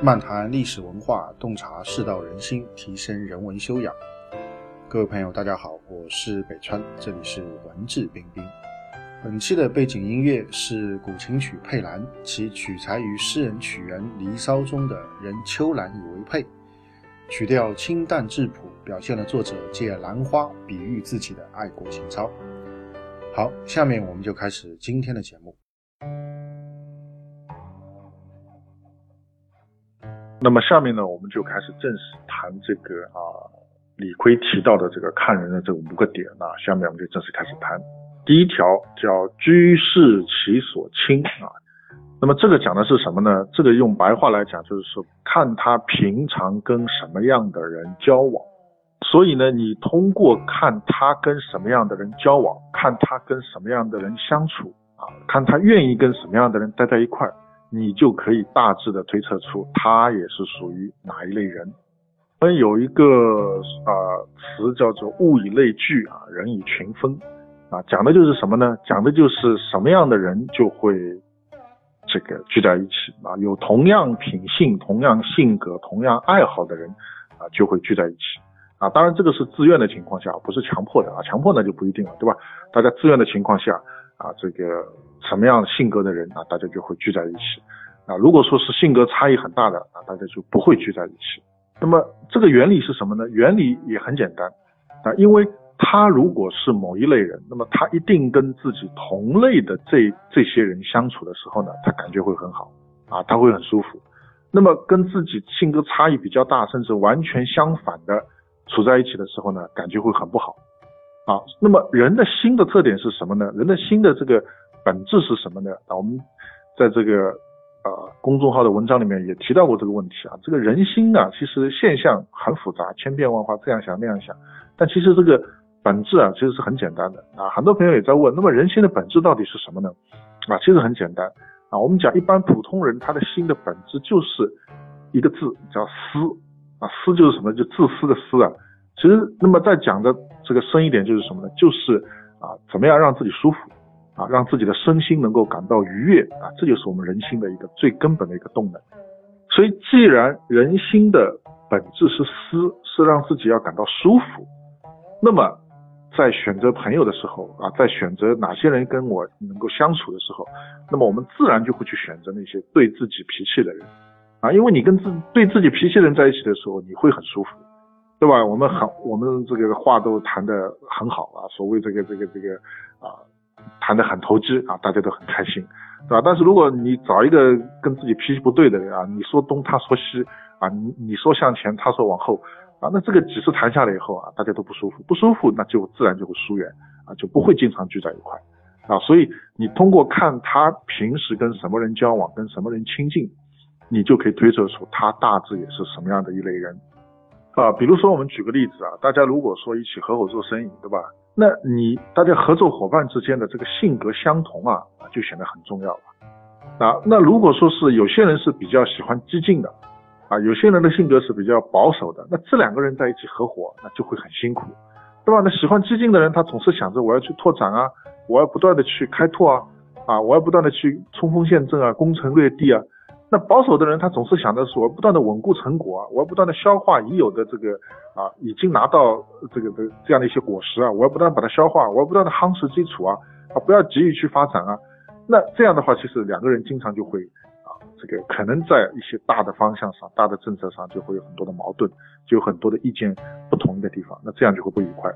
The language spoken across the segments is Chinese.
漫谈历史文化，洞察世道人心，提升人文修养。各位朋友，大家好，我是北川，这里是文质彬彬。本期的背景音乐是古琴曲《佩兰》，其取材于诗人曲园《离骚》中的“人秋兰以为佩”，曲调清淡质朴，表现了作者借兰花比喻自己的爱国情操。好，下面我们就开始今天的节目。那么下面呢，我们就开始正式谈这个啊，李逵提到的这个看人的这五个点啊。下面我们就正式开始谈。第一条叫居士其所亲啊。那么这个讲的是什么呢？这个用白话来讲，就是说看他平常跟什么样的人交往。所以呢，你通过看他跟什么样的人交往，看他跟什么样的人相处啊，看他愿意跟什么样的人待在一块儿。你就可以大致的推测出他也是属于哪一类人。我们有一个啊词叫做物以类聚啊，人以群分啊，讲的就是什么呢？讲的就是什么样的人就会这个聚在一起啊，有同样品性、同样性格、同样爱好的人啊，就会聚在一起啊。当然这个是自愿的情况下，不是强迫的啊，强迫那就不一定了，对吧？大家自愿的情况下啊，这个。什么样性格的人啊，大家就会聚在一起。啊，如果说是性格差异很大的啊，大家就不会聚在一起。那么这个原理是什么呢？原理也很简单啊，因为他如果是某一类人，那么他一定跟自己同类的这这些人相处的时候呢，他感觉会很好啊，他会很舒服。那么跟自己性格差异比较大，甚至完全相反的处在一起的时候呢，感觉会很不好啊。那么人的心的特点是什么呢？人的心的这个。本质是什么呢？啊，我们在这个呃公众号的文章里面也提到过这个问题啊。这个人心啊，其实现象很复杂，千变万化，这样想那样想。但其实这个本质啊，其实是很简单的啊。很多朋友也在问，那么人心的本质到底是什么呢？啊，其实很简单啊。我们讲一般普通人他的心的本质就是一个字叫私啊，私就是什么？就自私的私啊。其实那么再讲的这个深一点就是什么呢？就是啊，怎么样让自己舒服。啊，让自己的身心能够感到愉悦啊，这就是我们人心的一个最根本的一个动能。所以，既然人心的本质是思，是让自己要感到舒服，那么在选择朋友的时候啊，在选择哪些人跟我能够相处的时候，那么我们自然就会去选择那些对自己脾气的人啊，因为你跟自对自己脾气的人在一起的时候，你会很舒服，对吧？我们很我们这个话都谈得很好啊，所谓这个这个这个。谈得很投机啊，大家都很开心，对吧？但是如果你找一个跟自己脾气不对的人啊，你说东他说西啊，你你说向前他说往后啊，那这个几次谈下来以后啊，大家都不舒服，不舒服那就自然就会疏远啊，就不会经常聚在一块啊。所以你通过看他平时跟什么人交往，跟什么人亲近，你就可以推测出他大致也是什么样的一类人啊。比如说我们举个例子啊，大家如果说一起合伙做生意，对吧？那你大家合作伙伴之间的这个性格相同啊，就显得很重要了。啊，那如果说是有些人是比较喜欢激进的，啊，有些人的性格是比较保守的，那这两个人在一起合伙，那就会很辛苦，对吧？那喜欢激进的人，他总是想着我要去拓展啊，我要不断的去开拓啊，啊，我要不断的去冲锋陷阵啊，攻城略地啊。那保守的人，他总是想的是我不断的稳固成果啊，我要不断的消化已有的这个啊，已经拿到这个的这样的一些果实啊，我要不断把它消化，我要不断的夯实基础啊，啊，不要急于去发展啊。那这样的话，其实两个人经常就会啊，这个可能在一些大的方向上、大的政策上就会有很多的矛盾，就有很多的意见不同的地方，那这样就会不愉快。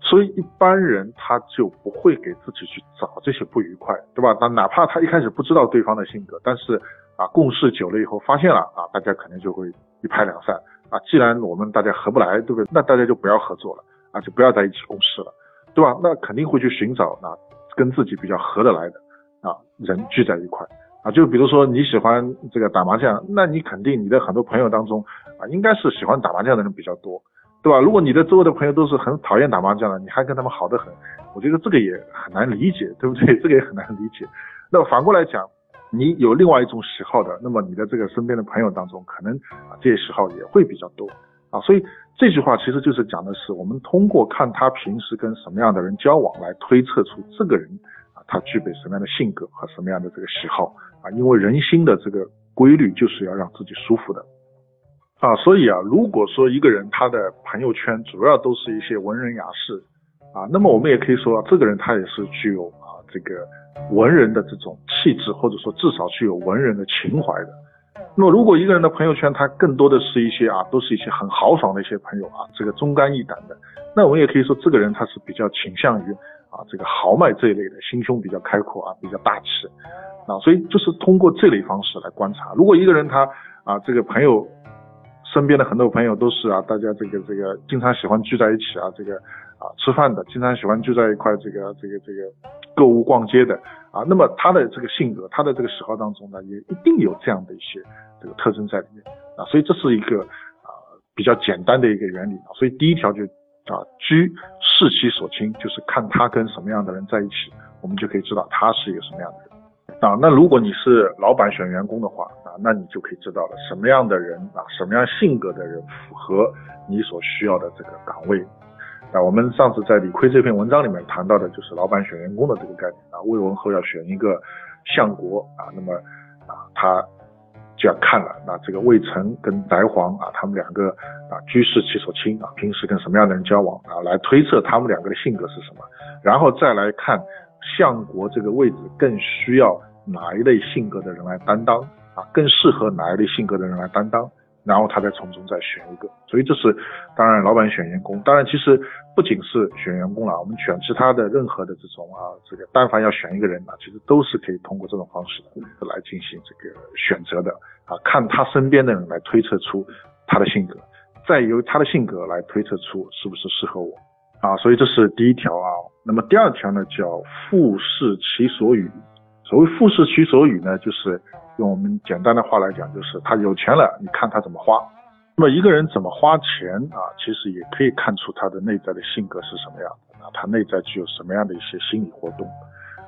所以一般人他就不会给自己去找这些不愉快，对吧？那哪怕他一开始不知道对方的性格，但是。啊，共事久了以后发现了啊，大家可能就会一拍两散啊。既然我们大家合不来，对不对？那大家就不要合作了啊，就不要在一起共事了，对吧？那肯定会去寻找啊跟自己比较合得来的啊人聚在一块啊。就比如说你喜欢这个打麻将，那你肯定你的很多朋友当中啊，应该是喜欢打麻将的人比较多，对吧？如果你的周围的朋友都是很讨厌打麻将的，你还跟他们好得很，我觉得这个也很难理解，对不对？这个也很难理解。那反过来讲。你有另外一种喜好的，那么你的这个身边的朋友当中，可能啊这些喜好也会比较多啊，所以这句话其实就是讲的是我们通过看他平时跟什么样的人交往来推测出这个人啊他具备什么样的性格和什么样的这个喜好啊，因为人心的这个规律就是要让自己舒服的。啊，所以啊，如果说一个人他的朋友圈主要都是一些文人雅士，啊，那么我们也可以说，这个人他也是具有啊这个文人的这种气质，或者说至少具有文人的情怀的。那么如果一个人的朋友圈他更多的是一些啊，都是一些很豪爽的一些朋友啊，这个忠肝义胆的，那我们也可以说，这个人他是比较倾向于啊这个豪迈这一类的，心胸比较开阔啊，比较大气。啊，所以就是通过这类方式来观察，如果一个人他啊这个朋友。身边的很多朋友都是啊，大家这个这个经常喜欢聚在一起啊，这个啊吃饭的，经常喜欢聚在一块这个这个这个购物逛街的啊，那么他的这个性格，他的这个喜好当中呢，也一定有这样的一些这个特征在里面啊，所以这是一个啊比较简单的一个原理啊，所以第一条就啊居视其所亲，就是看他跟什么样的人在一起，我们就可以知道他是一个什么样的人。啊，那如果你是老板选员工的话啊，那你就可以知道了什么样的人啊，什么样性格的人符合你所需要的这个岗位。那我们上次在李逵这篇文章里面谈到的就是老板选员工的这个概念啊。魏文侯要选一个相国啊，那么啊，他就要看了那这个魏成跟翟黄啊，他们两个啊居士其所亲啊，平时跟什么样的人交往啊，来推测他们两个的性格是什么，然后再来看相国这个位置更需要。哪一类性格的人来担当啊？更适合哪一类性格的人来担当？然后他再从中再选一个。所以这是当然，老板选员工。当然，其实不仅是选员工了，我们选其他的任何的这种啊，这个但凡要选一个人呢，其实都是可以通过这种方式来进行这个选择的啊。看他身边的人来推测出他的性格，再由他的性格来推测出是不是适合我啊。所以这是第一条啊。那么第二条呢，叫复视其所与。所谓复视其所与呢，就是用我们简单的话来讲，就是他有钱了，你看他怎么花。那么一个人怎么花钱啊，其实也可以看出他的内在的性格是什么样的，他内在具有什么样的一些心理活动。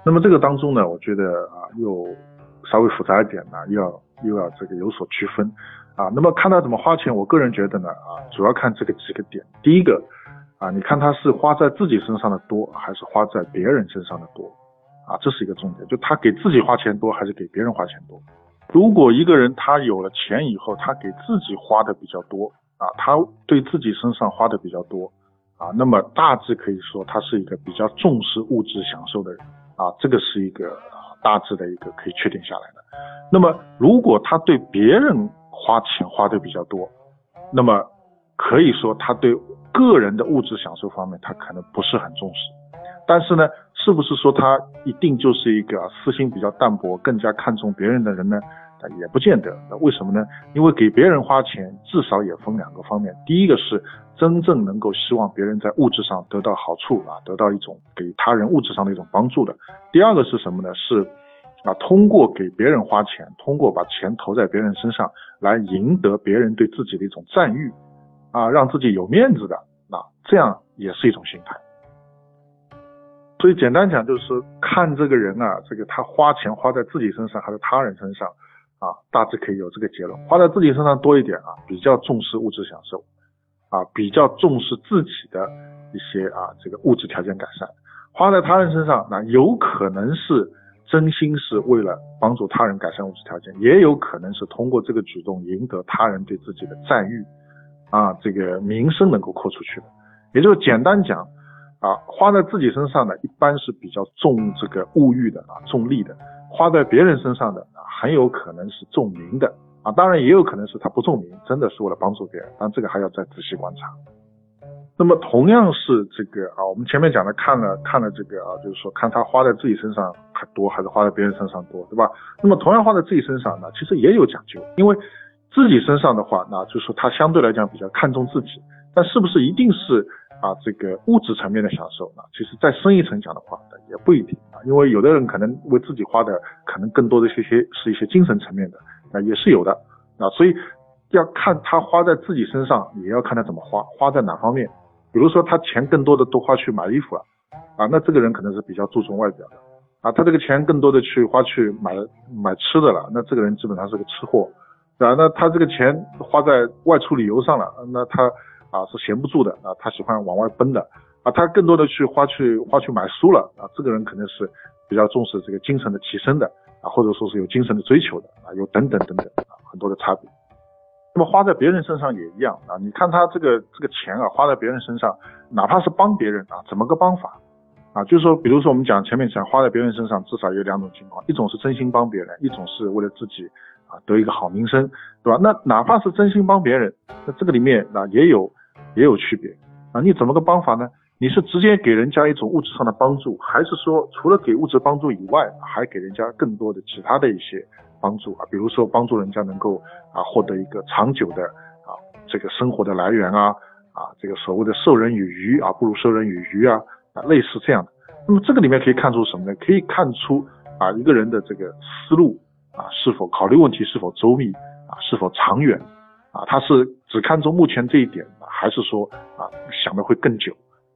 那么这个当中呢，我觉得啊，又稍微复杂一点呢，又要又要这个有所区分啊。那么看他怎么花钱，我个人觉得呢啊，主要看这个几个点。第一个啊，你看他是花在自己身上的多，还是花在别人身上的多？啊，这是一个重点，就他给自己花钱多还是给别人花钱多？如果一个人他有了钱以后，他给自己花的比较多啊，他对自己身上花的比较多啊，那么大致可以说他是一个比较重视物质享受的人啊，这个是一个大致的一个可以确定下来的。那么如果他对别人花钱花的比较多，那么可以说他对个人的物质享受方面他可能不是很重视，但是呢。是不是说他一定就是一个私心比较淡薄、更加看重别人的人呢？也不见得。那为什么呢？因为给别人花钱，至少也分两个方面。第一个是真正能够希望别人在物质上得到好处啊，得到一种给他人物质上的一种帮助的。第二个是什么呢？是啊，通过给别人花钱，通过把钱投在别人身上，来赢得别人对自己的一种赞誉啊，让自己有面子的。那这样也是一种心态。所以简单讲就是看这个人啊，这个他花钱花在自己身上还是他人身上啊，大致可以有这个结论。花在自己身上多一点啊，比较重视物质享受啊，比较重视自己的一些啊这个物质条件改善。花在他人身上，那有可能是真心是为了帮助他人改善物质条件，也有可能是通过这个举动赢得他人对自己的赞誉啊，这个名声能够扩出去的。也就是简单讲。啊，花在自己身上呢，一般是比较重这个物欲的啊，重利的；花在别人身上的，很有可能是重名的啊。当然也有可能是他不重名，真的是为了帮助别人，但这个还要再仔细观察。那么同样是这个啊，我们前面讲的看了看了这个啊，就是说看他花在自己身上还多，还是花在别人身上多，对吧？那么同样花在自己身上呢，其实也有讲究，因为自己身上的话，那就是说他相对来讲比较看重自己，但是不是一定是？啊，这个物质层面的享受啊，其实再深一层讲的话，也不一定啊，因为有的人可能为自己花的，可能更多的是一些是一些精神层面的，啊，也是有的啊，所以要看他花在自己身上，也要看他怎么花，花在哪方面。比如说他钱更多的都花去买衣服了，啊，那这个人可能是比较注重外表的，啊，他这个钱更多的去花去买买吃的了，那这个人基本上是个吃货，啊？那他这个钱花在外出旅游上了，那他。啊，是闲不住的啊，他喜欢往外奔的啊，他更多的去花去花去买书了啊，这个人肯定是比较重视这个精神的提升的啊，或者说是有精神的追求的啊，有等等等等啊，很多的差别。那么花在别人身上也一样啊，你看他这个这个钱啊，花在别人身上，哪怕是帮别人啊，怎么个帮法啊？就是说，比如说我们讲前面讲花在别人身上，至少有两种情况，一种是真心帮别人，一种是为了自己啊得一个好名声，对吧？那哪怕是真心帮别人，那这个里面啊也有也有区别啊，你怎么个帮法呢？你是直接给人家一种物质上的帮助，还是说除了给物质帮助以外，还给人家更多的其他的一些帮助啊？比如说帮助人家能够啊获得一个长久的啊这个生活的来源啊啊这个所谓的授人以鱼啊不如授人以渔啊啊类似这样的。那么这个里面可以看出什么呢？可以看出啊一个人的这个思路啊是否考虑问题是否周密啊是否长远啊他是只看重目前这一点，还是说啊想的会更久？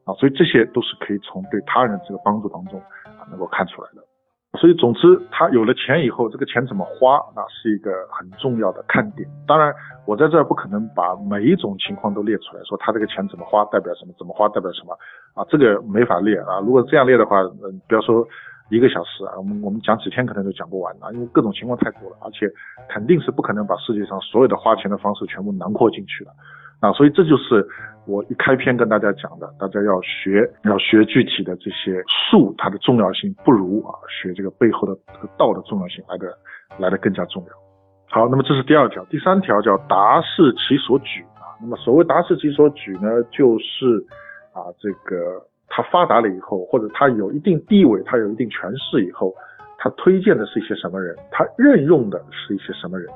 啊，所以这些都是可以从对他人这个帮助当中啊能够看出来的。所以总之，他有了钱以后，这个钱怎么花，那是一个很重要的看点。当然，我在这儿不可能把每一种情况都列出来，说他这个钱怎么花代表什么，怎么花代表什么啊，这个没法列啊。如果这样列的话，嗯，不要说一个小时啊，我们我们讲几天可能都讲不完啊，因为各种情况太多了，而且肯定是不可能把世界上所有的花钱的方式全部囊括进去的。啊，所以这就是我一开篇跟大家讲的，大家要学，要学具体的这些术，它的重要性不如啊学这个背后的这个道的重要性来的来的更加重要。好，那么这是第二条，第三条叫达是其所举啊。那么所谓达是其所举呢，就是啊这个他发达了以后，或者他有一定地位，他有一定权势以后，他推荐的是一些什么人，他任用的是一些什么人。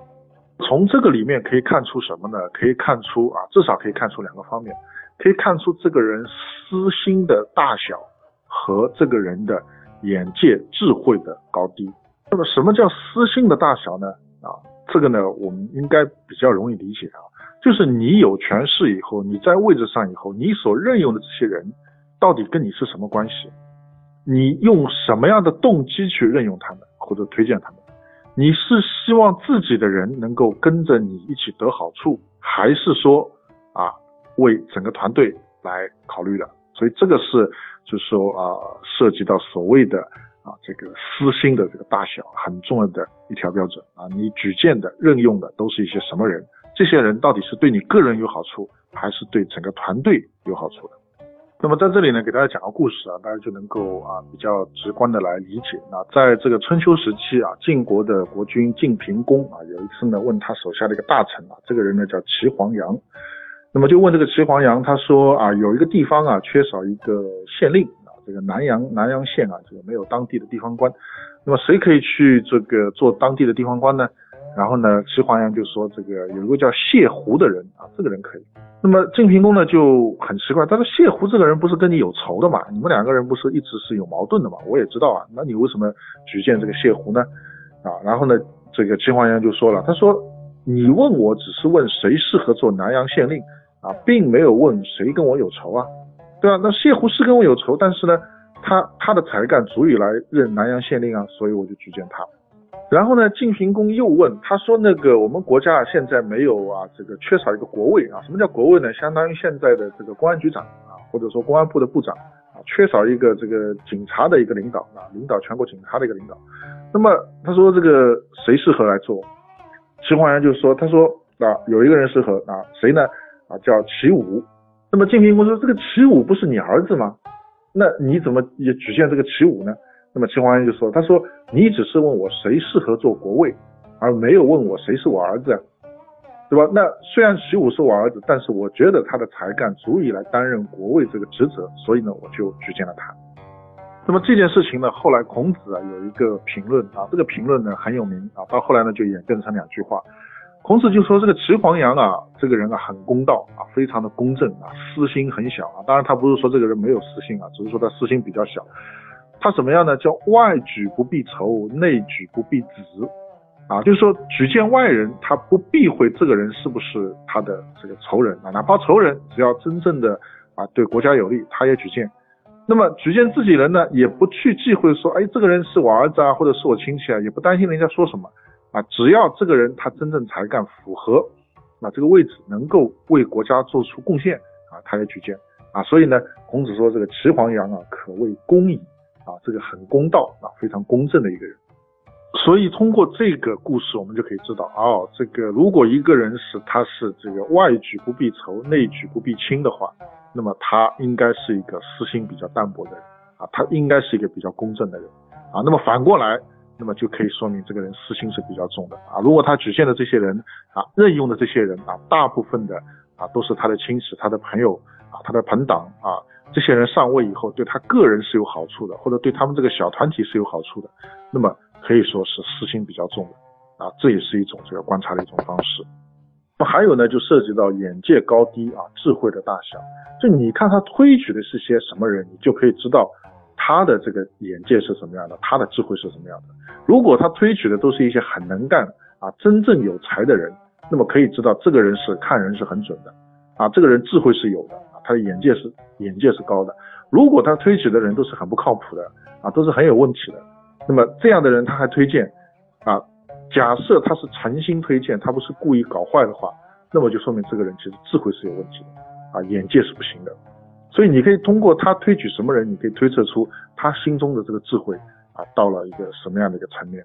从这个里面可以看出什么呢？可以看出啊，至少可以看出两个方面，可以看出这个人私心的大小和这个人的眼界、智慧的高低。那么什么叫私心的大小呢？啊，这个呢，我们应该比较容易理解啊，就是你有权势以后，你在位置上以后，你所任用的这些人，到底跟你是什么关系？你用什么样的动机去任用他们或者推荐他们？你是希望自己的人能够跟着你一起得好处，还是说啊为整个团队来考虑的？所以这个是就是说啊涉及到所谓的啊这个私心的这个大小很重要的一条标准啊。你举荐的任用的都是一些什么人？这些人到底是对你个人有好处，还是对整个团队有好处的？那么在这里呢，给大家讲个故事啊，大家就能够啊比较直观的来理解。那在这个春秋时期啊，晋国的国君晋平公啊，有一次呢问他手下的一个大臣啊，这个人呢叫齐黄羊，那么就问这个齐黄羊，他说啊有一个地方啊缺少一个县令啊，这个南阳南阳县啊这个没有当地的地方官，那么谁可以去这个做当地的地方官呢？然后呢，齐黄羊就说这个有一个叫谢胡的人啊，这个人可以。那么晋平公呢就很奇怪，他说谢胡这个人不是跟你有仇的嘛？你们两个人不是一直是有矛盾的嘛？我也知道啊，那你为什么举荐这个谢胡呢？啊，然后呢，这个齐黄羊就说了，他说你问我只是问谁适合做南阳县令啊，并没有问谁跟我有仇啊，对吧？那谢胡是跟我有仇，但是呢，他他的才干足以来任南阳县令啊，所以我就举荐他。然后呢，晋平公又问他说：“那个我们国家现在没有啊，这个缺少一个国尉啊？什么叫国尉呢？相当于现在的这个公安局长啊，或者说公安部的部长啊，缺少一个这个警察的一个领导啊，领导全国警察的一个领导。那么他说这个谁适合来做？齐黄羊就说他说啊，有一个人适合啊，谁呢？啊，叫齐武。那么晋平公说这个齐武不是你儿子吗？那你怎么也举荐这个齐武呢？”那么齐黄羊就说：“他说你只是问我谁适合做国尉，而没有问我谁是我儿子，对吧？那虽然齐武是我儿子，但是我觉得他的才干足以来担任国尉这个职责，所以呢，我就举荐了他。那么这件事情呢，后来孔子啊有一个评论啊，这个评论呢很有名啊，到后来呢就演变成两句话。孔子就说这个齐黄羊啊，这个人啊很公道啊，非常的公正啊，私心很小啊。当然他不是说这个人没有私心啊，只是说他私心比较小。”他怎么样呢？叫外举不避仇，内举不避子，啊，就是说举荐外人，他不避讳这个人是不是他的这个仇人啊，哪怕仇人，只要真正的啊对国家有利，他也举荐。那么举荐自己人呢，也不去忌讳说，哎，这个人是我儿子啊，或者是我亲戚啊，也不担心人家说什么啊，只要这个人他真正才干符合啊这个位置，能够为国家做出贡献啊，他也举荐啊。所以呢，孔子说这个齐黄羊啊，可谓公矣。啊，这个很公道啊，非常公正的一个人。所以通过这个故事，我们就可以知道，哦，这个如果一个人是他是这个外举不避仇，内举不避亲的话，那么他应该是一个私心比较淡薄的人啊，他应该是一个比较公正的人啊。那么反过来，那么就可以说明这个人私心是比较重的啊。如果他举荐的这些人啊，任用的这些人啊，大部分的啊都是他的亲戚、他的朋友啊、他的朋党啊，这些人上位以后对他个人是有好处的，或者对他们这个小团体是有好处的，那么。可以说是私心比较重的啊，这也是一种这个观察的一种方式。那还有呢，就涉及到眼界高低啊，智慧的大小。就你看他推举的是些什么人，你就可以知道他的这个眼界是什么样的，他的智慧是什么样的。如果他推举的都是一些很能干啊、真正有才的人，那么可以知道这个人是看人是很准的啊，这个人智慧是有的，他的眼界是眼界是高的。如果他推举的人都是很不靠谱的啊，都是很有问题的。那么这样的人他还推荐啊？假设他是诚心推荐，他不是故意搞坏的话，那么就说明这个人其实智慧是有问题的啊，眼界是不行的。所以你可以通过他推举什么人，你可以推测出他心中的这个智慧啊，到了一个什么样的一个层面。